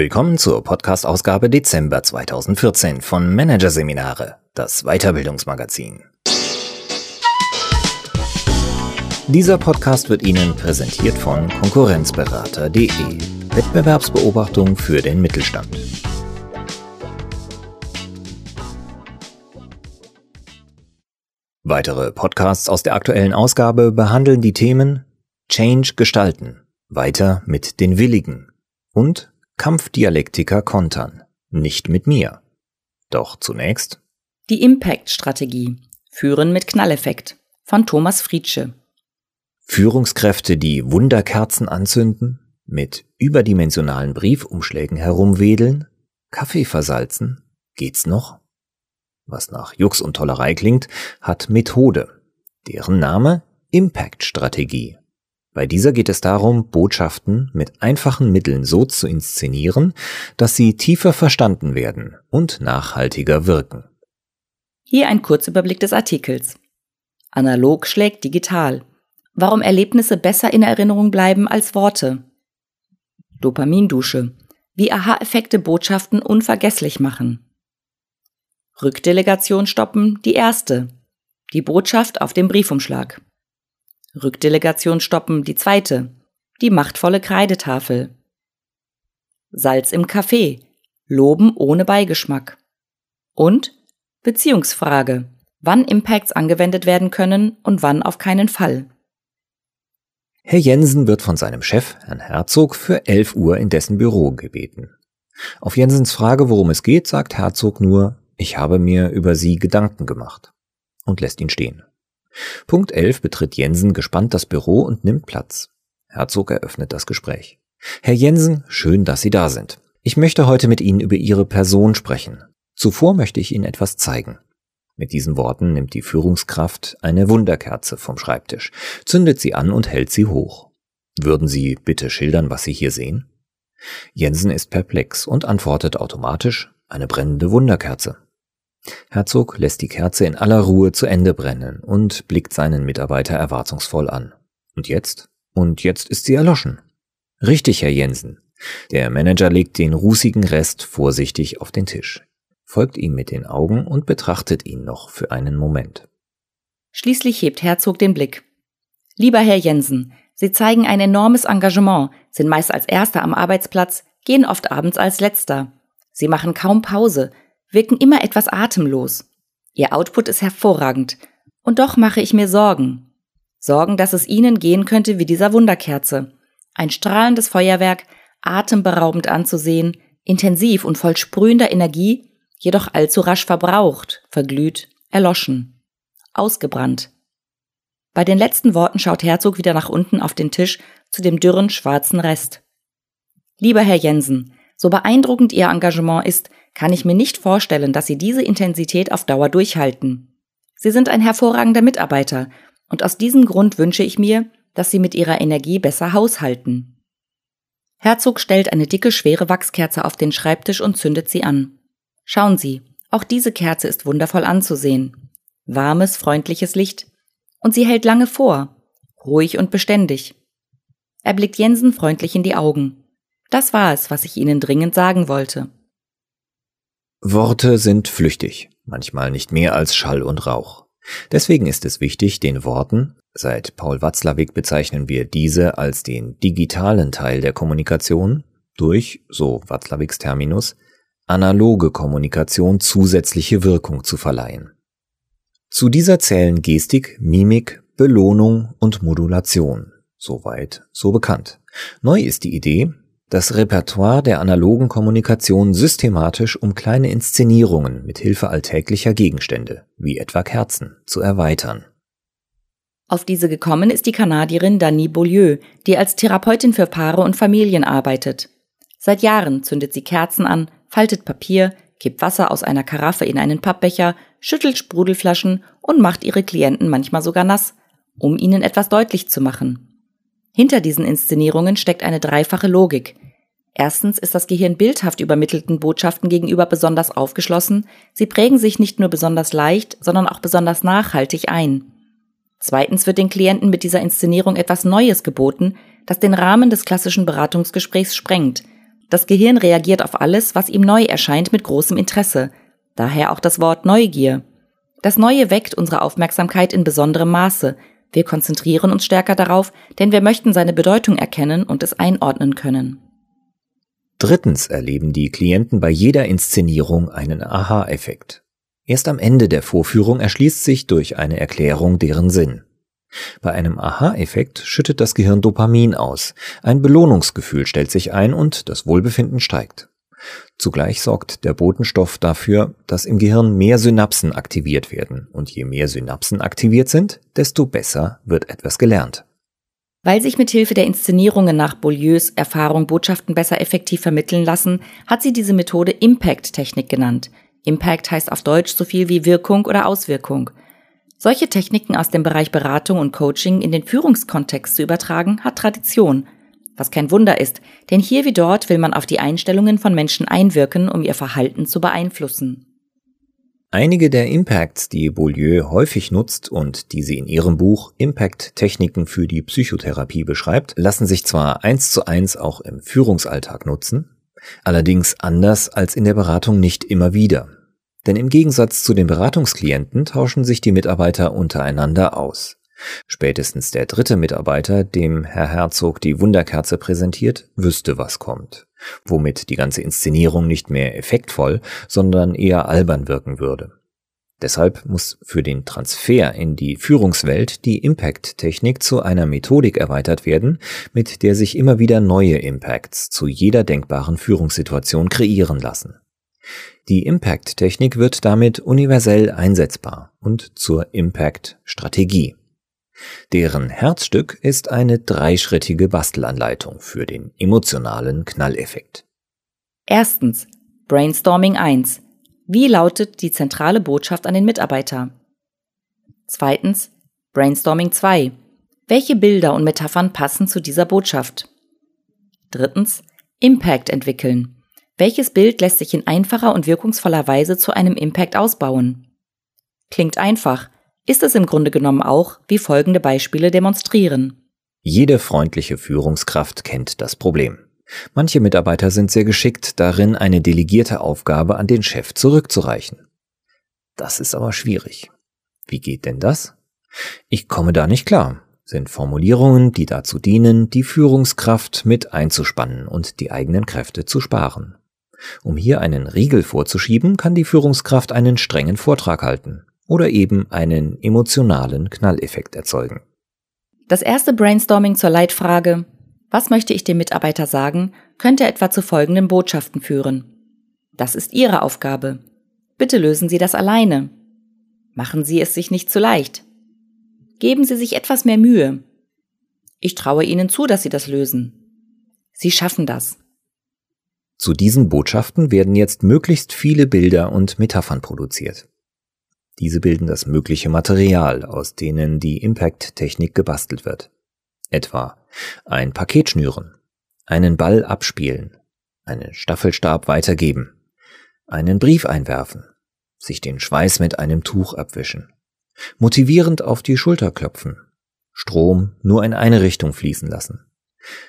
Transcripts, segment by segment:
Willkommen zur Podcast-Ausgabe Dezember 2014 von Managerseminare, das Weiterbildungsmagazin. Dieser Podcast wird Ihnen präsentiert von Konkurrenzberater.de, Wettbewerbsbeobachtung für den Mittelstand. Weitere Podcasts aus der aktuellen Ausgabe behandeln die Themen Change gestalten, weiter mit den Willigen und Kampfdialektiker kontern, nicht mit mir. Doch zunächst die Impact-Strategie Führen mit Knalleffekt von Thomas Friedsche. Führungskräfte, die Wunderkerzen anzünden, mit überdimensionalen Briefumschlägen herumwedeln, Kaffee versalzen, geht's noch? Was nach Jux und Tollerei klingt, hat Methode. Deren Name Impact-Strategie. Bei dieser geht es darum, Botschaften mit einfachen Mitteln so zu inszenieren, dass sie tiefer verstanden werden und nachhaltiger wirken. Hier ein Kurzüberblick des Artikels. Analog schlägt digital. Warum Erlebnisse besser in Erinnerung bleiben als Worte. Dopamindusche. Wie Aha-Effekte Botschaften unvergesslich machen. Rückdelegation stoppen, die erste. Die Botschaft auf dem Briefumschlag. Rückdelegation stoppen, die zweite. Die machtvolle Kreidetafel. Salz im Kaffee. Loben ohne Beigeschmack. Und Beziehungsfrage. Wann Impacts angewendet werden können und wann auf keinen Fall. Herr Jensen wird von seinem Chef, Herrn Herzog, für 11 Uhr in dessen Büro gebeten. Auf Jensens Frage, worum es geht, sagt Herzog nur, ich habe mir über Sie Gedanken gemacht und lässt ihn stehen. Punkt 11 betritt Jensen gespannt das Büro und nimmt Platz. Herzog eröffnet das Gespräch. Herr Jensen, schön, dass Sie da sind. Ich möchte heute mit Ihnen über Ihre Person sprechen. Zuvor möchte ich Ihnen etwas zeigen. Mit diesen Worten nimmt die Führungskraft eine Wunderkerze vom Schreibtisch, zündet sie an und hält sie hoch. Würden Sie bitte schildern, was Sie hier sehen? Jensen ist perplex und antwortet automatisch eine brennende Wunderkerze. Herzog lässt die Kerze in aller Ruhe zu Ende brennen und blickt seinen Mitarbeiter erwartungsvoll an. Und jetzt? Und jetzt ist sie erloschen. Richtig, Herr Jensen. Der Manager legt den rußigen Rest vorsichtig auf den Tisch, folgt ihm mit den Augen und betrachtet ihn noch für einen Moment. Schließlich hebt Herzog den Blick. Lieber Herr Jensen, Sie zeigen ein enormes Engagement, sind meist als Erster am Arbeitsplatz, gehen oft abends als Letzter. Sie machen kaum Pause, wirken immer etwas atemlos. Ihr Output ist hervorragend. Und doch mache ich mir Sorgen. Sorgen, dass es Ihnen gehen könnte wie dieser Wunderkerze. Ein strahlendes Feuerwerk, atemberaubend anzusehen, intensiv und voll sprühender Energie, jedoch allzu rasch verbraucht, verglüht, erloschen, ausgebrannt. Bei den letzten Worten schaut Herzog wieder nach unten auf den Tisch zu dem dürren schwarzen Rest. Lieber Herr Jensen, so beeindruckend Ihr Engagement ist, kann ich mir nicht vorstellen, dass Sie diese Intensität auf Dauer durchhalten. Sie sind ein hervorragender Mitarbeiter und aus diesem Grund wünsche ich mir, dass Sie mit Ihrer Energie besser haushalten. Herzog stellt eine dicke, schwere Wachskerze auf den Schreibtisch und zündet sie an. Schauen Sie, auch diese Kerze ist wundervoll anzusehen. Warmes, freundliches Licht. Und sie hält lange vor, ruhig und beständig. Er blickt Jensen freundlich in die Augen. Das war es, was ich Ihnen dringend sagen wollte. Worte sind flüchtig, manchmal nicht mehr als Schall und Rauch. Deswegen ist es wichtig, den Worten, seit Paul Watzlawick bezeichnen wir diese als den digitalen Teil der Kommunikation, durch, so Watzlawicks Terminus, analoge Kommunikation zusätzliche Wirkung zu verleihen. Zu dieser zählen Gestik, Mimik, Belohnung und Modulation. Soweit, so bekannt. Neu ist die Idee, das Repertoire der analogen Kommunikation systematisch um kleine Inszenierungen mit Hilfe alltäglicher Gegenstände, wie etwa Kerzen, zu erweitern. Auf diese gekommen ist die Kanadierin Dani Beaulieu, die als Therapeutin für Paare und Familien arbeitet. Seit Jahren zündet sie Kerzen an, faltet Papier, kippt Wasser aus einer Karaffe in einen Pappbecher, schüttelt Sprudelflaschen und macht ihre Klienten manchmal sogar nass, um ihnen etwas deutlich zu machen. Hinter diesen Inszenierungen steckt eine dreifache Logik. Erstens ist das Gehirn bildhaft übermittelten Botschaften gegenüber besonders aufgeschlossen, sie prägen sich nicht nur besonders leicht, sondern auch besonders nachhaltig ein. Zweitens wird den Klienten mit dieser Inszenierung etwas Neues geboten, das den Rahmen des klassischen Beratungsgesprächs sprengt. Das Gehirn reagiert auf alles, was ihm neu erscheint, mit großem Interesse. Daher auch das Wort Neugier. Das Neue weckt unsere Aufmerksamkeit in besonderem Maße. Wir konzentrieren uns stärker darauf, denn wir möchten seine Bedeutung erkennen und es einordnen können. Drittens erleben die Klienten bei jeder Inszenierung einen Aha-Effekt. Erst am Ende der Vorführung erschließt sich durch eine Erklärung deren Sinn. Bei einem Aha-Effekt schüttet das Gehirn Dopamin aus, ein Belohnungsgefühl stellt sich ein und das Wohlbefinden steigt. Zugleich sorgt der Botenstoff dafür, dass im Gehirn mehr Synapsen aktiviert werden, und je mehr Synapsen aktiviert sind, desto besser wird etwas gelernt. Weil sich mit Hilfe der Inszenierungen nach Beaulieus Erfahrung Botschaften besser effektiv vermitteln lassen, hat sie diese Methode Impact-Technik genannt. Impact heißt auf Deutsch so viel wie Wirkung oder Auswirkung. Solche Techniken aus dem Bereich Beratung und Coaching in den Führungskontext zu übertragen, hat Tradition. Was kein Wunder ist, denn hier wie dort will man auf die Einstellungen von Menschen einwirken, um ihr Verhalten zu beeinflussen. Einige der Impacts, die Beaulieu häufig nutzt und die sie in ihrem Buch Impact Techniken für die Psychotherapie beschreibt, lassen sich zwar eins zu eins auch im Führungsalltag nutzen, allerdings anders als in der Beratung nicht immer wieder. Denn im Gegensatz zu den Beratungsklienten tauschen sich die Mitarbeiter untereinander aus. Spätestens der dritte Mitarbeiter, dem Herr Herzog die Wunderkerze präsentiert, wüsste, was kommt, womit die ganze Inszenierung nicht mehr effektvoll, sondern eher albern wirken würde. Deshalb muss für den Transfer in die Führungswelt die Impact-Technik zu einer Methodik erweitert werden, mit der sich immer wieder neue Impacts zu jeder denkbaren Führungssituation kreieren lassen. Die Impact-Technik wird damit universell einsetzbar und zur Impact-Strategie. Deren Herzstück ist eine dreischrittige Bastelanleitung für den emotionalen Knalleffekt. Erstens Brainstorming 1. Wie lautet die zentrale Botschaft an den Mitarbeiter? Zweitens Brainstorming 2. Welche Bilder und Metaphern passen zu dieser Botschaft? Drittens Impact entwickeln. Welches Bild lässt sich in einfacher und wirkungsvoller Weise zu einem Impact ausbauen? Klingt einfach, ist es im Grunde genommen auch, wie folgende Beispiele demonstrieren. Jede freundliche Führungskraft kennt das Problem. Manche Mitarbeiter sind sehr geschickt darin, eine delegierte Aufgabe an den Chef zurückzureichen. Das ist aber schwierig. Wie geht denn das? Ich komme da nicht klar, sind Formulierungen, die dazu dienen, die Führungskraft mit einzuspannen und die eigenen Kräfte zu sparen. Um hier einen Riegel vorzuschieben, kann die Führungskraft einen strengen Vortrag halten oder eben einen emotionalen Knalleffekt erzeugen. Das erste Brainstorming zur Leitfrage Was möchte ich dem Mitarbeiter sagen, könnte etwa zu folgenden Botschaften führen. Das ist Ihre Aufgabe. Bitte lösen Sie das alleine. Machen Sie es sich nicht zu leicht. Geben Sie sich etwas mehr Mühe. Ich traue Ihnen zu, dass Sie das lösen. Sie schaffen das. Zu diesen Botschaften werden jetzt möglichst viele Bilder und Metaphern produziert. Diese bilden das mögliche Material, aus denen die Impact-Technik gebastelt wird. Etwa ein Paket schnüren, einen Ball abspielen, einen Staffelstab weitergeben, einen Brief einwerfen, sich den Schweiß mit einem Tuch abwischen, motivierend auf die Schulter klopfen, Strom nur in eine Richtung fließen lassen,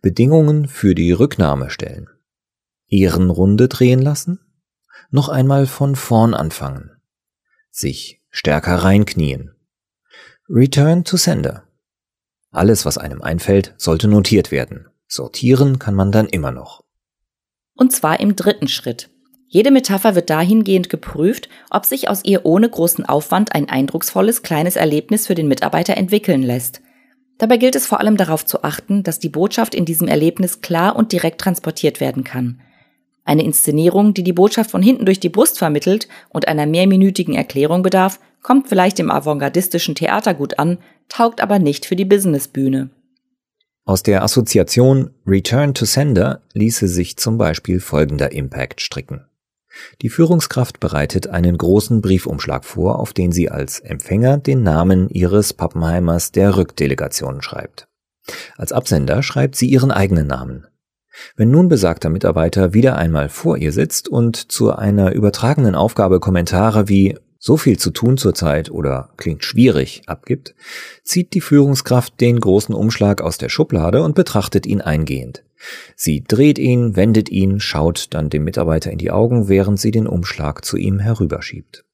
Bedingungen für die Rücknahme stellen, Ehrenrunde drehen lassen, noch einmal von vorn anfangen, sich stärker reinknien. Return to Sender. Alles, was einem einfällt, sollte notiert werden. Sortieren kann man dann immer noch. Und zwar im dritten Schritt. Jede Metapher wird dahingehend geprüft, ob sich aus ihr ohne großen Aufwand ein eindrucksvolles kleines Erlebnis für den Mitarbeiter entwickeln lässt. Dabei gilt es vor allem darauf zu achten, dass die Botschaft in diesem Erlebnis klar und direkt transportiert werden kann. Eine Inszenierung, die die Botschaft von hinten durch die Brust vermittelt und einer mehrminütigen Erklärung bedarf, kommt vielleicht im avantgardistischen Theater gut an, taugt aber nicht für die Businessbühne. Aus der Assoziation Return to Sender ließe sich zum Beispiel folgender Impact stricken. Die Führungskraft bereitet einen großen Briefumschlag vor, auf den sie als Empfänger den Namen ihres Pappenheimers der Rückdelegation schreibt. Als Absender schreibt sie ihren eigenen Namen. Wenn nun besagter Mitarbeiter wieder einmal vor ihr sitzt und zu einer übertragenen Aufgabe Kommentare wie so viel zu tun zurzeit oder klingt schwierig abgibt, zieht die Führungskraft den großen Umschlag aus der Schublade und betrachtet ihn eingehend. Sie dreht ihn, wendet ihn, schaut dann dem Mitarbeiter in die Augen, während sie den Umschlag zu ihm herüberschiebt.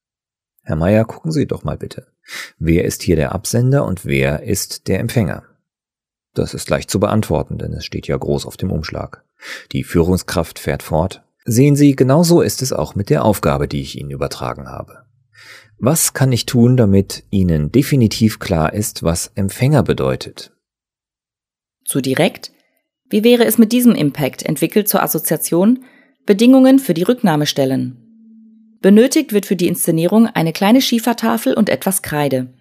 Herr Meier, gucken Sie doch mal bitte. Wer ist hier der Absender und wer ist der Empfänger? Das ist leicht zu beantworten, denn es steht ja groß auf dem Umschlag. Die Führungskraft fährt fort. Sehen Sie, genau so ist es auch mit der Aufgabe, die ich Ihnen übertragen habe. Was kann ich tun, damit Ihnen definitiv klar ist, was Empfänger bedeutet? Zu direkt? Wie wäre es mit diesem Impact entwickelt zur Assoziation Bedingungen für die Rücknahmestellen? Benötigt wird für die Inszenierung eine kleine Schiefertafel und etwas Kreide.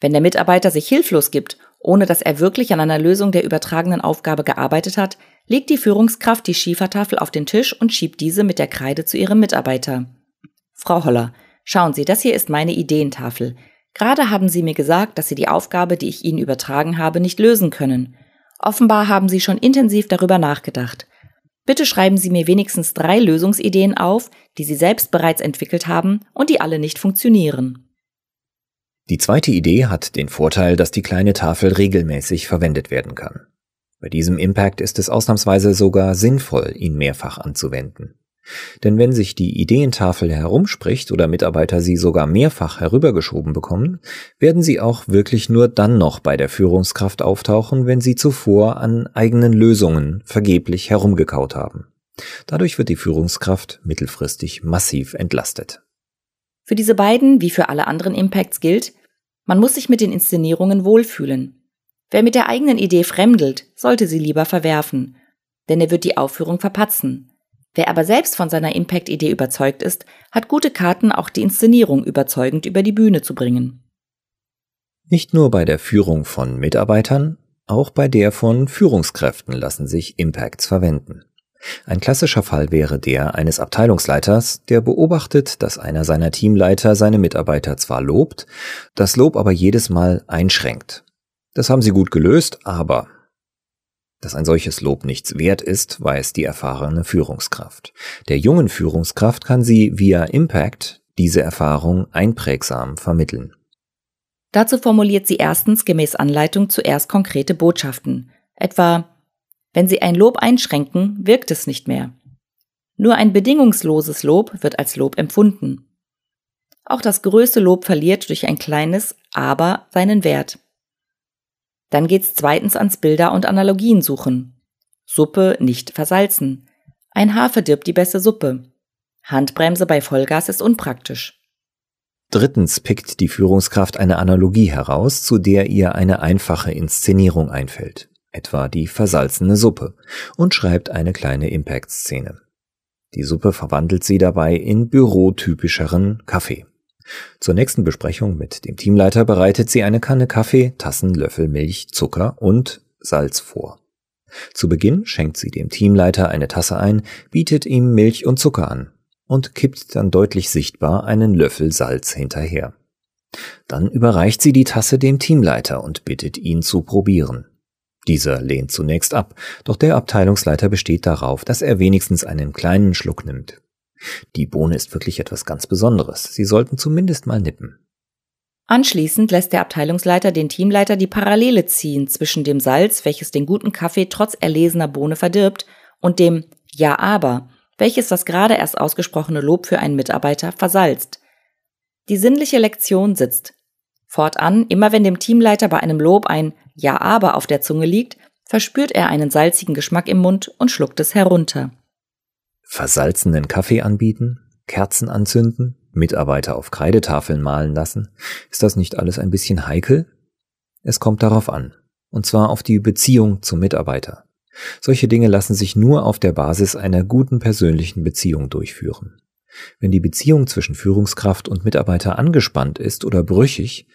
Wenn der Mitarbeiter sich hilflos gibt, ohne dass er wirklich an einer Lösung der übertragenen Aufgabe gearbeitet hat, legt die Führungskraft die Schiefertafel auf den Tisch und schiebt diese mit der Kreide zu ihrem Mitarbeiter. Frau Holler, Schauen Sie, das hier ist meine Ideentafel. Gerade haben Sie mir gesagt, dass Sie die Aufgabe, die ich Ihnen übertragen habe, nicht lösen können. Offenbar haben Sie schon intensiv darüber nachgedacht. Bitte schreiben Sie mir wenigstens drei Lösungsideen auf, die Sie selbst bereits entwickelt haben und die alle nicht funktionieren. Die zweite Idee hat den Vorteil, dass die kleine Tafel regelmäßig verwendet werden kann. Bei diesem Impact ist es ausnahmsweise sogar sinnvoll, ihn mehrfach anzuwenden. Denn wenn sich die Ideentafel herumspricht oder Mitarbeiter sie sogar mehrfach herübergeschoben bekommen, werden sie auch wirklich nur dann noch bei der Führungskraft auftauchen, wenn sie zuvor an eigenen Lösungen vergeblich herumgekaut haben. Dadurch wird die Führungskraft mittelfristig massiv entlastet. Für diese beiden, wie für alle anderen Impacts gilt, man muss sich mit den Inszenierungen wohlfühlen. Wer mit der eigenen Idee fremdelt, sollte sie lieber verwerfen, denn er wird die Aufführung verpatzen. Wer aber selbst von seiner Impact-Idee überzeugt ist, hat gute Karten, auch die Inszenierung überzeugend über die Bühne zu bringen. Nicht nur bei der Führung von Mitarbeitern, auch bei der von Führungskräften lassen sich Impacts verwenden. Ein klassischer Fall wäre der eines Abteilungsleiters, der beobachtet, dass einer seiner Teamleiter seine Mitarbeiter zwar lobt, das Lob aber jedes Mal einschränkt. Das haben sie gut gelöst, aber dass ein solches Lob nichts wert ist, weiß die erfahrene Führungskraft. Der jungen Führungskraft kann sie via Impact diese Erfahrung einprägsam vermitteln. Dazu formuliert sie erstens gemäß Anleitung zuerst konkrete Botschaften, etwa wenn Sie ein Lob einschränken, wirkt es nicht mehr. Nur ein bedingungsloses Lob wird als Lob empfunden. Auch das größte Lob verliert durch ein kleines Aber seinen Wert. Dann geht's zweitens ans Bilder und Analogien suchen. Suppe nicht versalzen. Ein Haar verdirbt die beste Suppe. Handbremse bei Vollgas ist unpraktisch. Drittens pickt die Führungskraft eine Analogie heraus, zu der ihr eine einfache Inszenierung einfällt, etwa die versalzene Suppe, und schreibt eine kleine Impact-Szene. Die Suppe verwandelt sie dabei in bürotypischeren Kaffee. Zur nächsten Besprechung mit dem Teamleiter bereitet sie eine Kanne Kaffee, Tassen, Löffel Milch, Zucker und Salz vor. Zu Beginn schenkt sie dem Teamleiter eine Tasse ein, bietet ihm Milch und Zucker an und kippt dann deutlich sichtbar einen Löffel Salz hinterher. Dann überreicht sie die Tasse dem Teamleiter und bittet ihn zu probieren. Dieser lehnt zunächst ab, doch der Abteilungsleiter besteht darauf, dass er wenigstens einen kleinen Schluck nimmt. Die Bohne ist wirklich etwas ganz Besonderes. Sie sollten zumindest mal nippen. Anschließend lässt der Abteilungsleiter den Teamleiter die Parallele ziehen zwischen dem Salz, welches den guten Kaffee trotz erlesener Bohne verdirbt, und dem Ja aber, welches das gerade erst ausgesprochene Lob für einen Mitarbeiter versalzt. Die sinnliche Lektion sitzt. Fortan, immer wenn dem Teamleiter bei einem Lob ein Ja aber auf der Zunge liegt, verspürt er einen salzigen Geschmack im Mund und schluckt es herunter versalzenen Kaffee anbieten, Kerzen anzünden, Mitarbeiter auf Kreidetafeln malen lassen, ist das nicht alles ein bisschen heikel? Es kommt darauf an, und zwar auf die Beziehung zum Mitarbeiter. Solche Dinge lassen sich nur auf der Basis einer guten persönlichen Beziehung durchführen. Wenn die Beziehung zwischen Führungskraft und Mitarbeiter angespannt ist oder brüchig,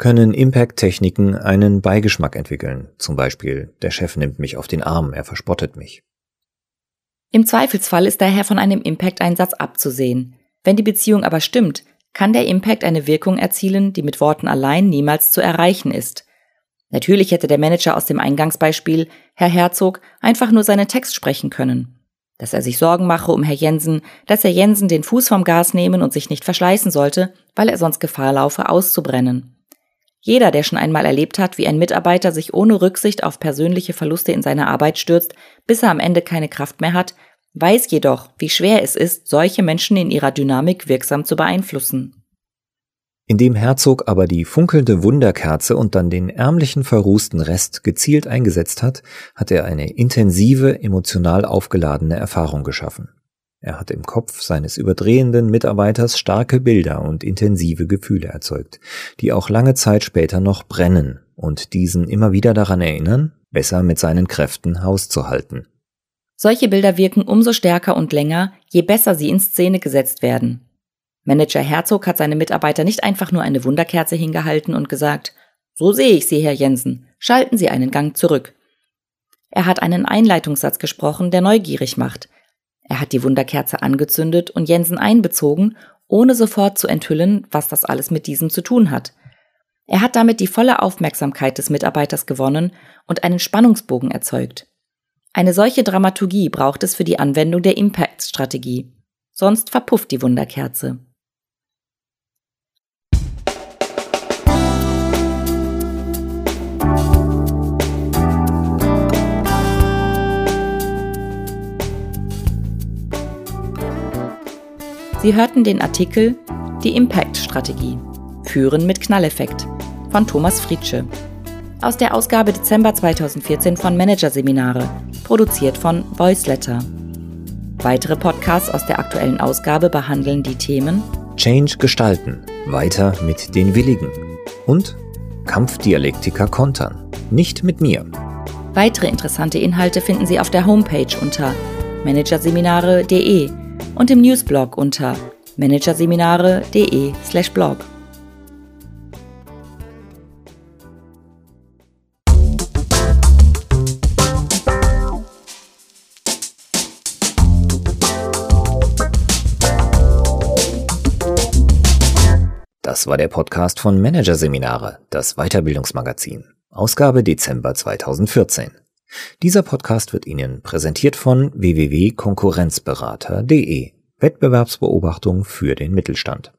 können Impact-Techniken einen Beigeschmack entwickeln. Zum Beispiel, der Chef nimmt mich auf den Arm, er verspottet mich. Im Zweifelsfall ist daher von einem Impact-Einsatz abzusehen. Wenn die Beziehung aber stimmt, kann der Impact eine Wirkung erzielen, die mit Worten allein niemals zu erreichen ist. Natürlich hätte der Manager aus dem Eingangsbeispiel, Herr Herzog, einfach nur seinen Text sprechen können. dass er sich Sorgen mache um Herr Jensen, dass Herr Jensen den Fuß vom Gas nehmen und sich nicht verschleißen sollte, weil er sonst Gefahr laufe, auszubrennen. Jeder, der schon einmal erlebt hat, wie ein Mitarbeiter sich ohne Rücksicht auf persönliche Verluste in seine Arbeit stürzt, bis er am Ende keine Kraft mehr hat, weiß jedoch, wie schwer es ist, solche Menschen in ihrer Dynamik wirksam zu beeinflussen. Indem Herzog aber die funkelnde Wunderkerze und dann den ärmlichen verrußten Rest gezielt eingesetzt hat, hat er eine intensive, emotional aufgeladene Erfahrung geschaffen. Er hat im Kopf seines überdrehenden Mitarbeiters starke Bilder und intensive Gefühle erzeugt, die auch lange Zeit später noch brennen und diesen immer wieder daran erinnern, besser mit seinen Kräften Haus zu halten. Solche Bilder wirken umso stärker und länger, je besser sie in Szene gesetzt werden. Manager Herzog hat seine Mitarbeiter nicht einfach nur eine Wunderkerze hingehalten und gesagt, so sehe ich Sie, Herr Jensen, schalten Sie einen Gang zurück. Er hat einen Einleitungssatz gesprochen, der neugierig macht. Er hat die Wunderkerze angezündet und Jensen einbezogen, ohne sofort zu enthüllen, was das alles mit diesem zu tun hat. Er hat damit die volle Aufmerksamkeit des Mitarbeiters gewonnen und einen Spannungsbogen erzeugt. Eine solche Dramaturgie braucht es für die Anwendung der Impact-Strategie. Sonst verpufft die Wunderkerze. Sie hörten den Artikel Die Impact-Strategie. Führen mit Knalleffekt von Thomas Friedsche. Aus der Ausgabe Dezember 2014 von Managerseminare, produziert von Voiceletter. Weitere Podcasts aus der aktuellen Ausgabe behandeln die Themen Change gestalten, weiter mit den Willigen und Kampfdialektiker kontern, nicht mit mir. Weitere interessante Inhalte finden Sie auf der Homepage unter managerseminare.de und im Newsblog unter managerseminare.de/blog. Das war der Podcast von Managerseminare, das Weiterbildungsmagazin, Ausgabe Dezember 2014. Dieser Podcast wird Ihnen präsentiert von www.konkurrenzberater.de Wettbewerbsbeobachtung für den Mittelstand.